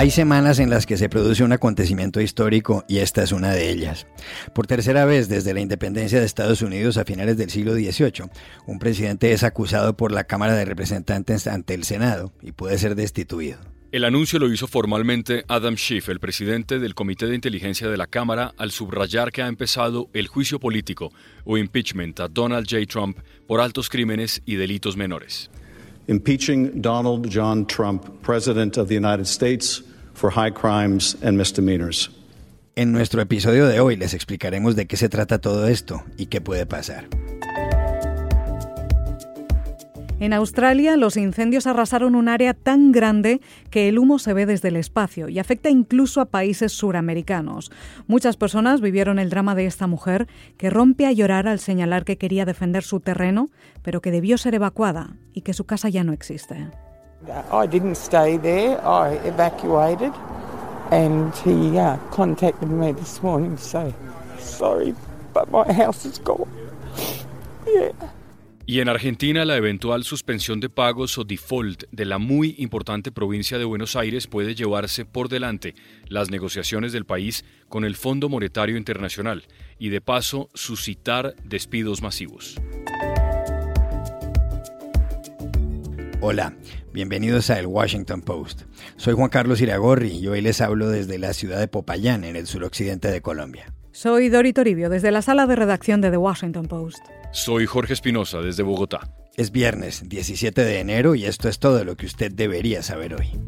Hay semanas en las que se produce un acontecimiento histórico y esta es una de ellas. Por tercera vez desde la independencia de Estados Unidos a finales del siglo XVIII, un presidente es acusado por la Cámara de Representantes ante el Senado y puede ser destituido. El anuncio lo hizo formalmente Adam Schiff, el presidente del Comité de Inteligencia de la Cámara, al subrayar que ha empezado el juicio político o impeachment a Donald J. Trump por altos crímenes y delitos menores. Impeaching Donald John Trump, President of the United States, for high crimes and misdemeanors. En nuestro episodio de hoy les explicaremos de qué se trata todo esto y qué puede pasar. En Australia, los incendios arrasaron un área tan grande que el humo se ve desde el espacio y afecta incluso a países suramericanos. Muchas personas vivieron el drama de esta mujer que rompe a llorar al señalar que quería defender su terreno, pero que debió ser evacuada y que su casa ya no existe. I didn't stay there. I evacuated, and he uh, contacted me this morning to say, "Sorry, but my house is gone." Yeah. Y en Argentina, la eventual suspensión de pagos o default de la muy importante provincia de Buenos Aires puede llevarse por delante las negociaciones del país con el Fondo Monetario Internacional y de paso suscitar despidos masivos. Hola, bienvenidos a El Washington Post. Soy Juan Carlos Iragorri y hoy les hablo desde la ciudad de Popayán, en el suroccidente de Colombia. Soy Dori Toribio, desde la sala de redacción de The Washington Post. Soy Jorge Espinosa, desde Bogotá. Es viernes 17 de enero y esto es todo lo que usted debería saber hoy.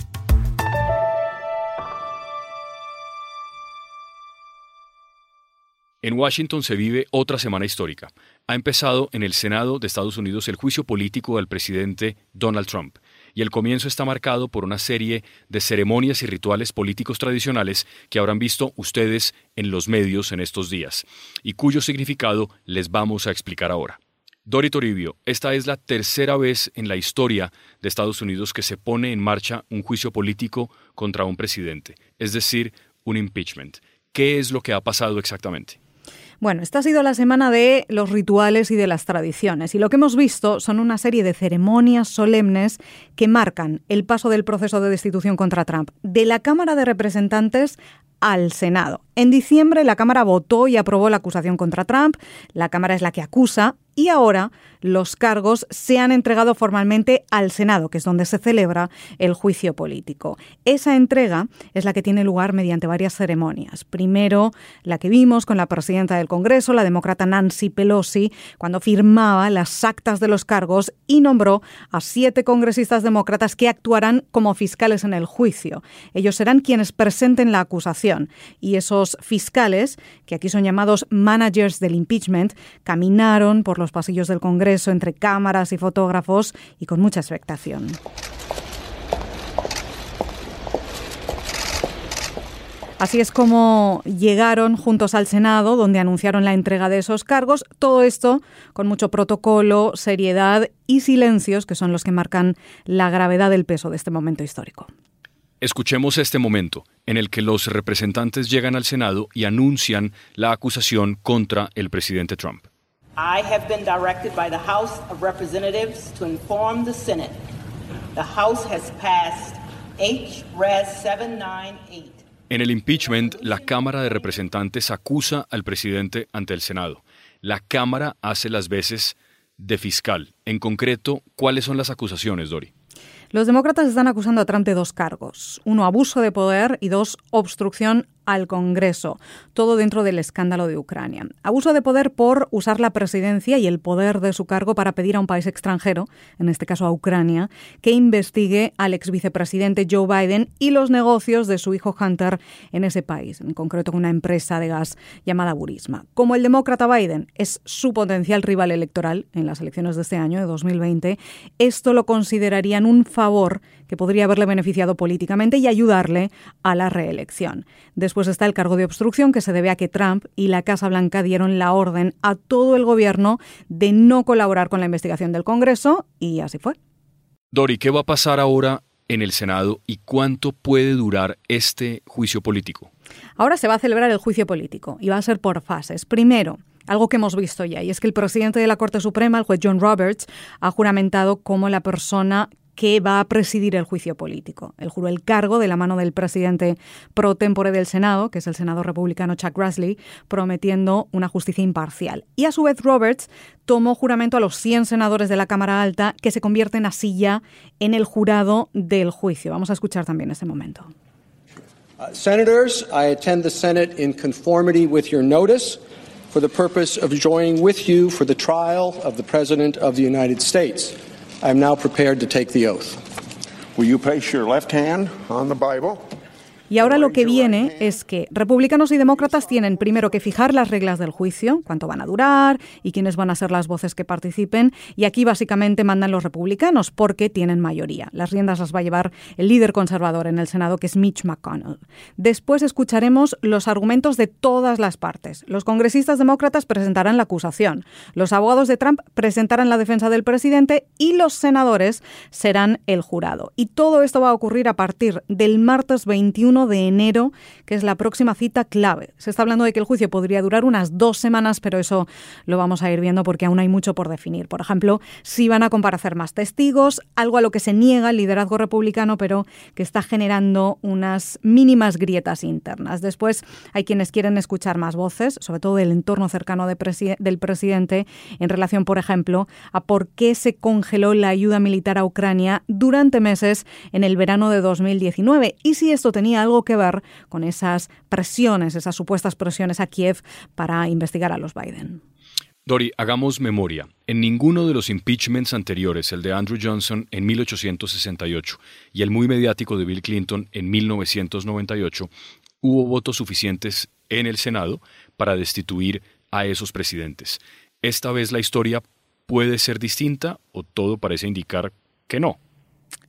En Washington se vive otra semana histórica. Ha empezado en el Senado de Estados Unidos el juicio político del presidente Donald Trump, y el comienzo está marcado por una serie de ceremonias y rituales políticos tradicionales que habrán visto ustedes en los medios en estos días, y cuyo significado les vamos a explicar ahora. Dori Toribio, esta es la tercera vez en la historia de Estados Unidos que se pone en marcha un juicio político contra un presidente, es decir, un impeachment. ¿Qué es lo que ha pasado exactamente? Bueno, esta ha sido la semana de los rituales y de las tradiciones. Y lo que hemos visto son una serie de ceremonias solemnes que marcan el paso del proceso de destitución contra Trump de la Cámara de Representantes al Senado. En diciembre la Cámara votó y aprobó la acusación contra Trump. La Cámara es la que acusa y ahora los cargos se han entregado formalmente al Senado, que es donde se celebra el juicio político. Esa entrega es la que tiene lugar mediante varias ceremonias. Primero, la que vimos con la presidenta del Congreso, la demócrata Nancy Pelosi, cuando firmaba las actas de los cargos y nombró a siete congresistas demócratas que actuarán como fiscales en el juicio. Ellos serán quienes presenten la acusación y esos fiscales, que aquí son llamados managers del impeachment, caminaron por los pasillos del Congreso entre cámaras y fotógrafos y con mucha expectación. Así es como llegaron juntos al Senado, donde anunciaron la entrega de esos cargos. Todo esto con mucho protocolo, seriedad y silencios, que son los que marcan la gravedad del peso de este momento histórico. Escuchemos este momento en el que los representantes llegan al Senado y anuncian la acusación contra el presidente Trump. I have been directed by the House of Representatives to inform the Senate. The House has passed H.Res. 798. En el impeachment, la Cámara de Representantes acusa al presidente ante el Senado. La Cámara hace las veces de fiscal. En concreto, ¿cuáles son las acusaciones, Dori? Los demócratas están acusando a Trump de dos cargos. Uno, abuso de poder y dos, obstrucción al Congreso, todo dentro del escándalo de Ucrania. Abuso de poder por usar la presidencia y el poder de su cargo para pedir a un país extranjero, en este caso a Ucrania, que investigue al ex vicepresidente Joe Biden y los negocios de su hijo Hunter en ese país, en concreto con una empresa de gas llamada Burisma. Como el demócrata Biden es su potencial rival electoral en las elecciones de este año, de 2020, esto lo considerarían un favor que podría haberle beneficiado políticamente y ayudarle a la reelección. Después está el cargo de obstrucción que se debe a que Trump y la Casa Blanca dieron la orden a todo el gobierno de no colaborar con la investigación del Congreso y así fue. Dori, ¿qué va a pasar ahora en el Senado y cuánto puede durar este juicio político? Ahora se va a celebrar el juicio político y va a ser por fases. Primero, algo que hemos visto ya, y es que el presidente de la Corte Suprema, el juez John Roberts, ha juramentado como la persona que va a presidir el juicio político. Él juró el cargo de la mano del presidente pro tempore del Senado, que es el senador republicano Chuck Grassley, prometiendo una justicia imparcial. Y a su vez Roberts tomó juramento a los 100 senadores de la Cámara Alta, que se convierten así ya en el jurado del juicio. Vamos a escuchar también ese momento. Uh, senators, I attend the Senate in conformity with your notice for the purpose of joining with you for the trial of the President of the United States. I am now prepared to take the oath. Will you place your left hand on the Bible? Y ahora lo que viene es que republicanos y demócratas tienen primero que fijar las reglas del juicio, cuánto van a durar y quiénes van a ser las voces que participen. Y aquí básicamente mandan los republicanos porque tienen mayoría. Las riendas las va a llevar el líder conservador en el Senado, que es Mitch McConnell. Después escucharemos los argumentos de todas las partes. Los congresistas demócratas presentarán la acusación, los abogados de Trump presentarán la defensa del presidente y los senadores serán el jurado. Y todo esto va a ocurrir a partir del martes 21 de enero, que es la próxima cita clave. Se está hablando de que el juicio podría durar unas dos semanas, pero eso lo vamos a ir viendo porque aún hay mucho por definir. Por ejemplo, si van a comparecer más testigos, algo a lo que se niega el liderazgo republicano, pero que está generando unas mínimas grietas internas. Después hay quienes quieren escuchar más voces, sobre todo del entorno cercano del presidente, en relación, por ejemplo, a por qué se congeló la ayuda militar a Ucrania durante meses en el verano de 2019 y si esto tenía algo que ver con esas presiones, esas supuestas presiones a Kiev para investigar a los Biden. Dori, hagamos memoria. En ninguno de los impeachments anteriores, el de Andrew Johnson en 1868 y el muy mediático de Bill Clinton en 1998, hubo votos suficientes en el Senado para destituir a esos presidentes. Esta vez la historia puede ser distinta o todo parece indicar que no.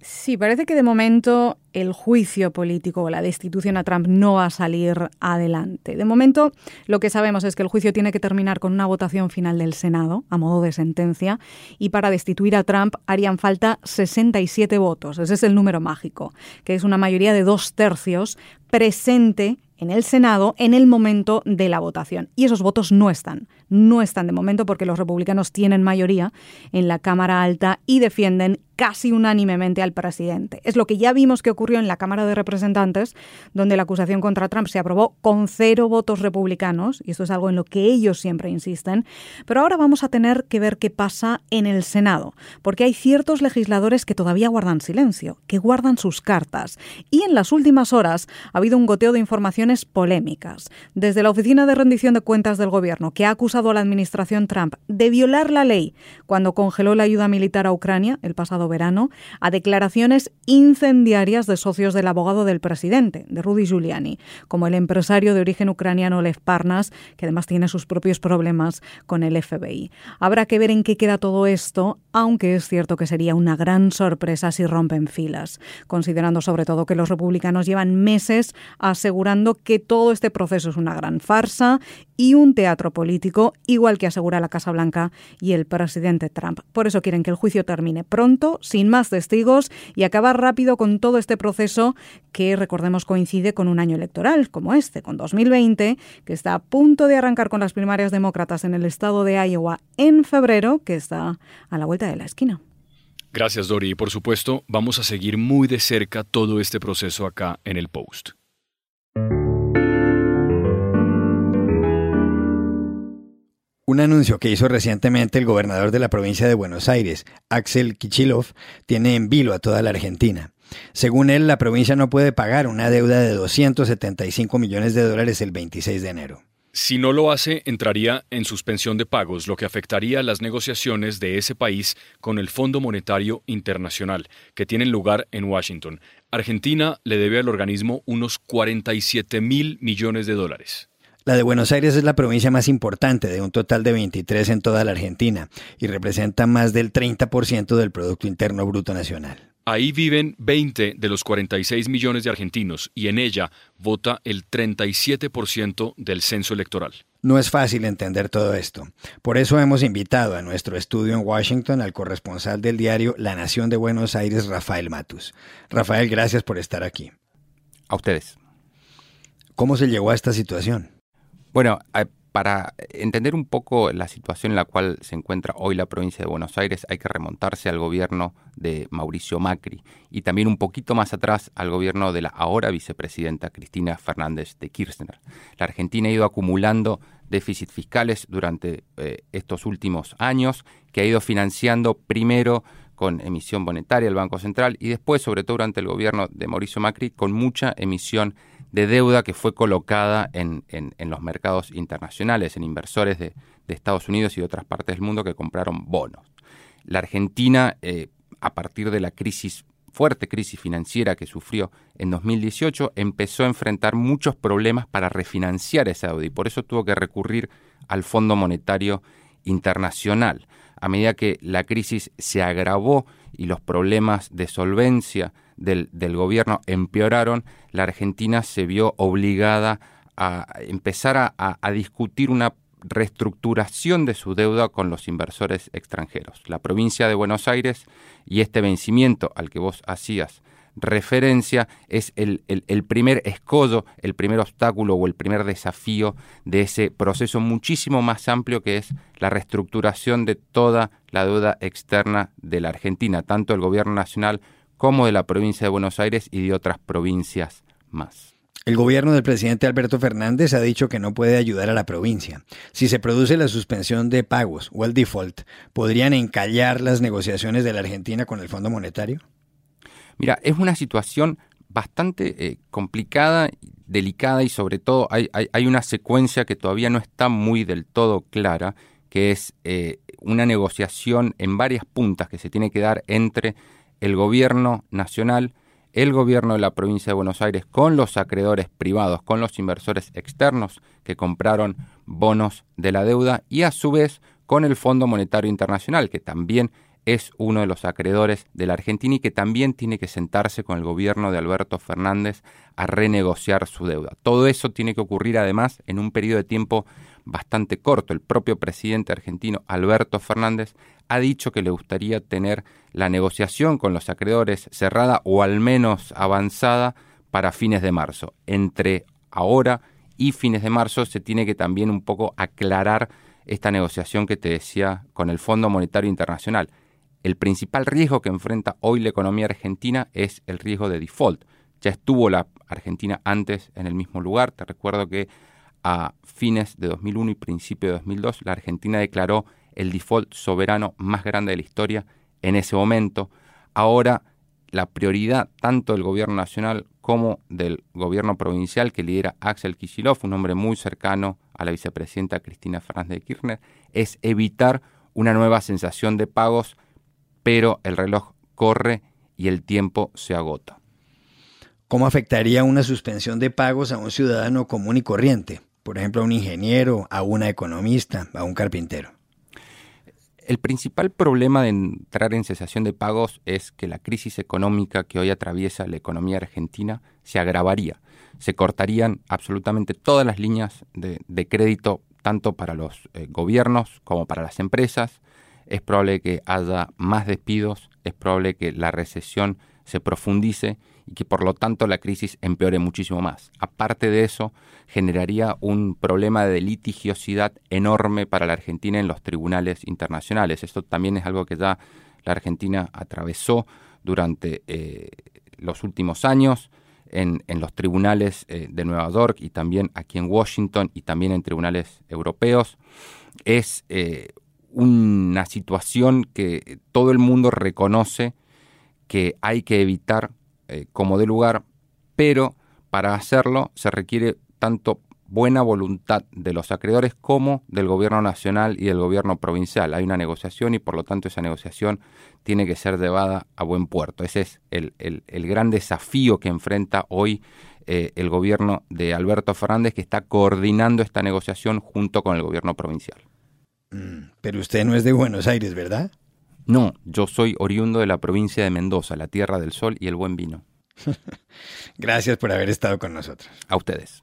Sí, parece que de momento el juicio político o la destitución a Trump no va a salir adelante. De momento, lo que sabemos es que el juicio tiene que terminar con una votación final del Senado, a modo de sentencia, y para destituir a Trump harían falta 67 votos. Ese es el número mágico, que es una mayoría de dos tercios presente en el Senado en el momento de la votación. Y esos votos no están, no están de momento porque los republicanos tienen mayoría en la Cámara Alta y defienden casi unánimemente al presidente. Es lo que ya vimos que ocurrió en la Cámara de Representantes, donde la acusación contra Trump se aprobó con cero votos republicanos, y esto es algo en lo que ellos siempre insisten. Pero ahora vamos a tener que ver qué pasa en el Senado, porque hay ciertos legisladores que todavía guardan silencio, que guardan sus cartas. Y en las últimas horas ha habido un goteo de informaciones polémicas. Desde la Oficina de Rendición de Cuentas del Gobierno, que ha acusado a la administración Trump de violar la ley cuando congeló la ayuda militar a Ucrania el pasado verano, a declaraciones incendiarias de socios del abogado del presidente, de Rudy Giuliani, como el empresario de origen ucraniano Lev Parnas, que además tiene sus propios problemas con el FBI. Habrá que ver en qué queda todo esto, aunque es cierto que sería una gran sorpresa si rompen filas, considerando sobre todo que los republicanos llevan meses asegurando que todo este proceso es una gran farsa y un teatro político, igual que asegura la Casa Blanca y el presidente Trump. Por eso quieren que el juicio termine pronto, sin más testigos, y acabar rápido con todo este proceso que, recordemos, coincide con un año electoral como este, con 2020, que está a punto de arrancar con las primarias demócratas en el estado de Iowa en febrero, que está a la vuelta de la esquina. Gracias, Dori. Y por supuesto, vamos a seguir muy de cerca todo este proceso acá en el Post. Un anuncio que hizo recientemente el gobernador de la provincia de Buenos Aires, Axel Kichilov, tiene en vilo a toda la Argentina. Según él, la provincia no puede pagar una deuda de 275 millones de dólares el 26 de enero. Si no lo hace, entraría en suspensión de pagos, lo que afectaría las negociaciones de ese país con el Fondo Monetario Internacional, que tienen lugar en Washington. Argentina le debe al organismo unos 47 mil millones de dólares. La de Buenos Aires es la provincia más importante, de un total de 23 en toda la Argentina, y representa más del 30% del Producto Interno Bruto Nacional. Ahí viven 20 de los 46 millones de argentinos y en ella vota el 37% del censo electoral. No es fácil entender todo esto. Por eso hemos invitado a nuestro estudio en Washington al corresponsal del diario La Nación de Buenos Aires, Rafael Matus. Rafael, gracias por estar aquí. A ustedes. ¿Cómo se llegó a esta situación? Bueno, para entender un poco la situación en la cual se encuentra hoy la provincia de Buenos Aires hay que remontarse al gobierno de Mauricio Macri y también un poquito más atrás al gobierno de la ahora vicepresidenta Cristina Fernández de Kirchner. La Argentina ha ido acumulando déficits fiscales durante eh, estos últimos años que ha ido financiando primero con emisión monetaria el Banco Central y después, sobre todo durante el gobierno de Mauricio Macri, con mucha emisión de deuda que fue colocada en, los mercados internacionales, en inversores de, Estados Unidos y de otras partes del mundo que compraron bonos. La Argentina, eh, a partir de la crisis, fuerte crisis financiera que sufrió en 2018, empezó a enfrentar muchos problemas para refinanciar esa deuda y por eso tuvo que recurrir al Fondo Monetario Internacional. A medida que la crisis se agravó y los problemas de solvencia del, gobierno empeoraron, la Argentina se vio obligada a empezar a, discutir una reestructuración de su deuda con los inversores extranjeros. La provincia de Buenos Aires y este vencimiento al que vos hacías referencia es el, el, primer escollo, el primer obstáculo o el primer desafío de ese proceso muchísimo más amplio que es la reestructuración de toda la deuda externa de la Argentina, tanto el gobierno nacional como de la provincia de Buenos Aires y de otras provincias más. El gobierno del presidente Alberto Fernández ha dicho que no puede ayudar a la provincia. Si se produce la suspensión de pagos o el default, ¿podrían encallar las negociaciones de la Argentina con el Fondo Monetario? Mira, es una situación bastante eh, complicada, delicada y sobre todo hay, una secuencia que todavía no está muy del todo clara, que es eh, una negociación en varias puntas que se tiene que dar entre el gobierno nacional, el gobierno de la provincia de Buenos Aires con los acreedores privados, con los inversores externos que compraron bonos de la deuda y a su vez con el Fondo Monetario Internacional, que también es uno de los acreedores de la Argentina y que también tiene que sentarse con el gobierno de Alberto Fernández a renegociar su deuda. Todo eso tiene que ocurrir además en un periodo de tiempo bastante corto. El propio presidente argentino, Alberto Fernández, ha dicho que le gustaría tener la negociación con los acreedores cerrada o al menos avanzada para fines de marzo. Entre ahora y fines de marzo se tiene que también un poco aclarar esta negociación que te decía con el Fondo Monetario Internacional. El principal riesgo que enfrenta hoy la economía argentina es el riesgo de default. Ya estuvo la Argentina antes en el mismo lugar. Te recuerdo que a fines de 2001 y principio de 2002 la Argentina declaró el default soberano más grande de la historia en ese momento. Ahora la prioridad tanto del gobierno nacional como del gobierno provincial que lidera Axel Kicillof, un hombre muy cercano a la vicepresidenta Cristina Fernández de Kirchner, es evitar una nueva sensación de pagos, pero el reloj corre y el tiempo se agota. ¿Cómo afectaría una suspensión de pagos a un ciudadano común y corriente? Por ejemplo, a un ingeniero, a una economista, a un carpintero. El principal problema de entrar en cesación de pagos es que la crisis económica que hoy atraviesa la economía argentina se agravaría. Se cortarían absolutamente todas las líneas de, crédito, tanto para los eh, gobiernos como para las empresas. Es probable que haya más despidos, es probable que la recesión se profundice y que por lo tanto la crisis empeore muchísimo más. Aparte de eso, generaría un problema de litigiosidad enorme para la Argentina en los tribunales internacionales. Esto también es algo que ya la Argentina atravesó durante eh, los últimos años en, los tribunales eh, de Nueva York y también aquí en Washington y también en tribunales europeos. Es eh, una situación que todo el mundo reconoce que hay que evitar eh, como de lugar, pero para hacerlo se requiere tanto buena voluntad de los acreedores como del gobierno nacional y del gobierno provincial. Hay una negociación y por lo tanto esa negociación tiene que ser llevada a buen puerto. Ese es el, gran desafío que enfrenta hoy eh, el gobierno de Alberto Fernández que está coordinando esta negociación junto con el gobierno provincial. Mm, pero usted no es de Buenos Aires, ¿verdad? No, yo soy oriundo de la provincia de Mendoza, la tierra del sol y el buen vino. Gracias por haber estado con nosotros. A ustedes.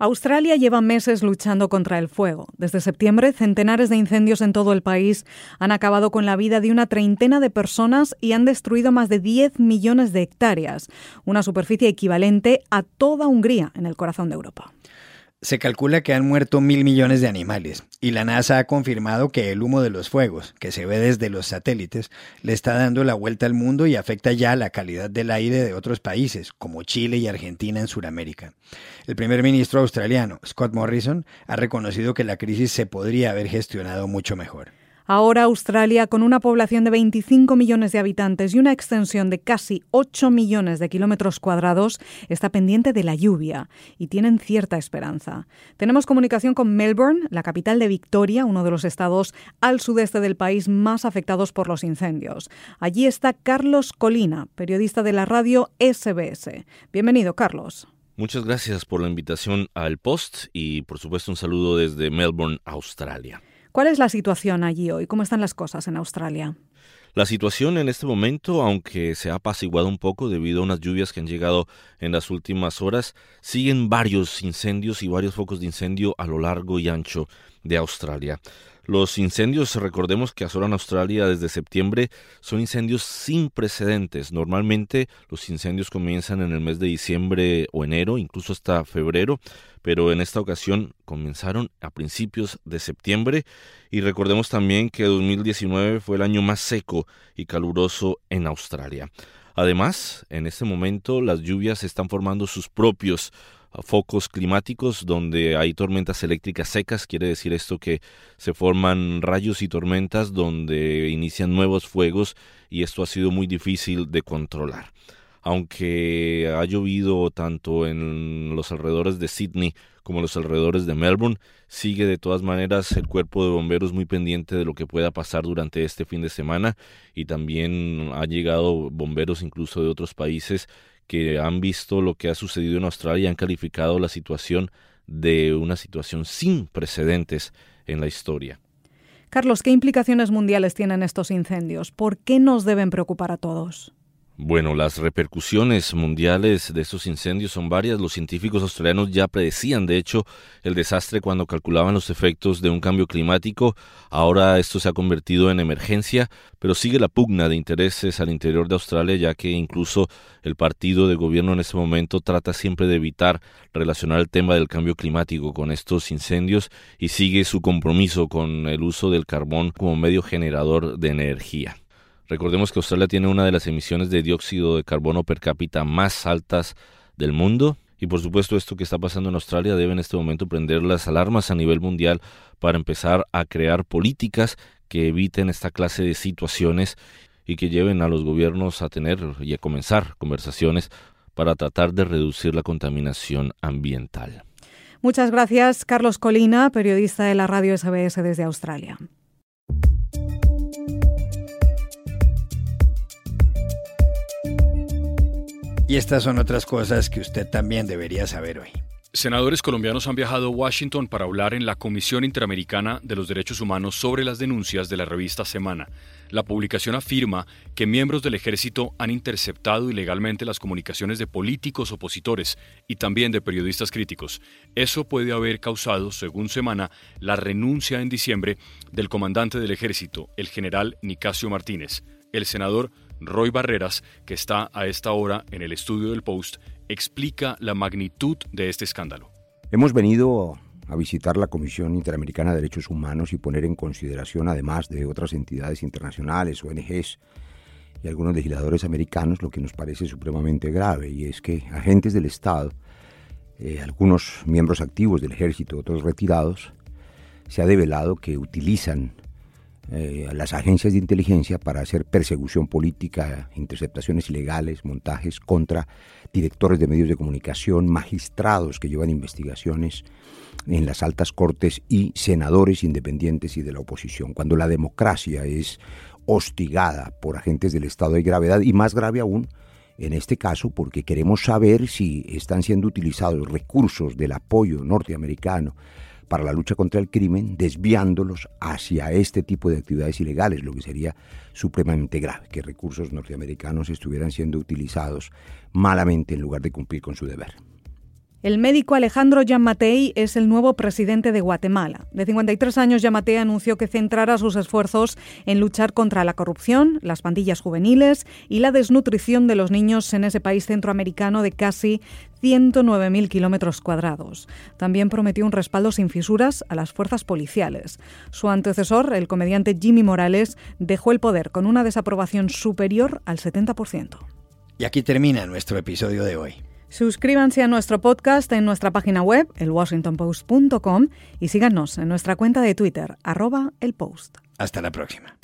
Australia lleva meses luchando contra el fuego. Desde septiembre, centenares de incendios en todo el país han acabado con la vida de una treintena de personas y han destruido más de 10 millones de hectáreas, una superficie equivalente a toda Hungría en el corazón de Europa. Se calcula que han muerto mil millones de animales y la NASA ha confirmado que el humo de los fuegos, que se ve desde los satélites, le está dando la vuelta al mundo y afecta ya la calidad del aire de otros países, como Chile y Argentina en Sudamérica. El primer ministro australiano, Scott Morrison, ha reconocido que la crisis se podría haber gestionado mucho mejor. Ahora Australia, con una población de 25 millones de habitantes y una extensión de casi 8 millones de kilómetros cuadrados, está pendiente de la lluvia y tienen cierta esperanza. Tenemos comunicación con Melbourne, la capital de Victoria, uno de los estados al sudeste del país más afectados por los incendios. Allí está Carlos Colina, periodista de la radio SBS. Bienvenido, Carlos. Muchas gracias por la invitación al Post y por supuesto un saludo desde Melbourne, Australia. ¿Cuál es la situación allí hoy? ¿Cómo están las cosas en Australia? La situación en este momento, aunque se ha apaciguado un poco debido a unas lluvias que han llegado en las últimas horas, siguen varios incendios y varios focos de incendio a lo largo y ancho de Australia. Los incendios, recordemos que asolan Australia desde septiembre, son incendios sin precedentes. Normalmente los incendios comienzan en el mes de diciembre o enero, incluso hasta febrero, pero en esta ocasión comenzaron a principios de septiembre y recordemos también que 2019 fue el año más seco y caluroso en Australia. Además, en este momento las lluvias están formando sus propios focos climáticos donde hay tormentas eléctricas secas, quiere decir esto que se forman rayos y tormentas donde inician nuevos fuegos y esto ha sido muy difícil de controlar. Aunque ha llovido tanto en los alrededores de Sydney como los alrededores de Melbourne, sigue de todas maneras el cuerpo de bomberos muy pendiente de lo que pueda pasar durante este fin de semana y también ha llegado bomberos incluso de otros países que han visto lo que ha sucedido en Australia y han calificado la situación de una situación sin precedentes en la historia. Carlos, ¿qué implicaciones mundiales tienen estos incendios? ¿Por qué nos deben preocupar a todos? Bueno, las repercusiones mundiales de estos incendios son varias. Los científicos australianos ya predecían, de hecho, el desastre cuando calculaban los efectos de un cambio climático. Ahora esto se ha convertido en emergencia, pero sigue la pugna de intereses al interior de Australia, ya que incluso el partido de gobierno en este momento trata siempre de evitar relacionar el tema del cambio climático con estos incendios y sigue su compromiso con el uso del carbón como medio generador de energía. Recordemos que Australia tiene una de las emisiones de dióxido de carbono per cápita más altas del mundo. Y por supuesto esto que está pasando en Australia debe en este momento prender las alarmas a nivel mundial para empezar a crear políticas que eviten esta clase de situaciones y que lleven a los gobiernos a tener y a comenzar conversaciones para tratar de reducir la contaminación ambiental. Muchas gracias, Carlos Colina, periodista de la radio SBS desde Australia. Y estas son otras cosas que usted también debería saber hoy. Senadores colombianos han viajado a Washington para hablar en la Comisión Interamericana de los Derechos Humanos sobre las denuncias de la revista Semana. La publicación afirma que miembros del ejército han interceptado ilegalmente las comunicaciones de políticos opositores y también de periodistas críticos. Eso puede haber causado, según Semana, la renuncia en diciembre del comandante del ejército, el general Nicasio Martínez. El senador Roy Barreras, que está a esta hora en el estudio del Post, explica la magnitud de este escándalo. Hemos venido a visitar la Comisión Interamericana de Derechos Humanos y poner en consideración, además de otras entidades internacionales, ONGs y algunos legisladores americanos, lo que nos parece supremamente grave, y es que agentes del Estado, eh, algunos miembros activos del ejército, otros retirados, se ha develado que utilizan eh, las agencias de inteligencia para hacer persecución política, interceptaciones ilegales, montajes contra directores de medios de comunicación, magistrados que llevan investigaciones en las altas cortes y senadores independientes y de la oposición. Cuando la democracia es hostigada por agentes del Estado de gravedad y más grave aún, en este caso porque queremos saber si están siendo utilizados recursos del apoyo norteamericano para la lucha contra el crimen, desviándolos hacia este tipo de actividades ilegales, lo que sería supremamente grave, que recursos norteamericanos estuvieran siendo utilizados malamente en lugar de cumplir con su deber. El médico Alejandro Yamatei es el nuevo presidente de Guatemala. De 53 años, Yamatei anunció que centrará sus esfuerzos en luchar contra la corrupción, las pandillas juveniles y la desnutrición de los niños en ese país centroamericano de casi 109.000 kilómetros cuadrados. También prometió un respaldo sin fisuras a las fuerzas policiales. Su antecesor, el comediante Jimmy Morales, dejó el poder con una desaprobación superior al 70%. Y aquí termina nuestro episodio de hoy. Suscríbanse a nuestro podcast en nuestra página web, elwashingtonpost.com, y síganos en nuestra cuenta de Twitter, arroba el post. Hasta la próxima.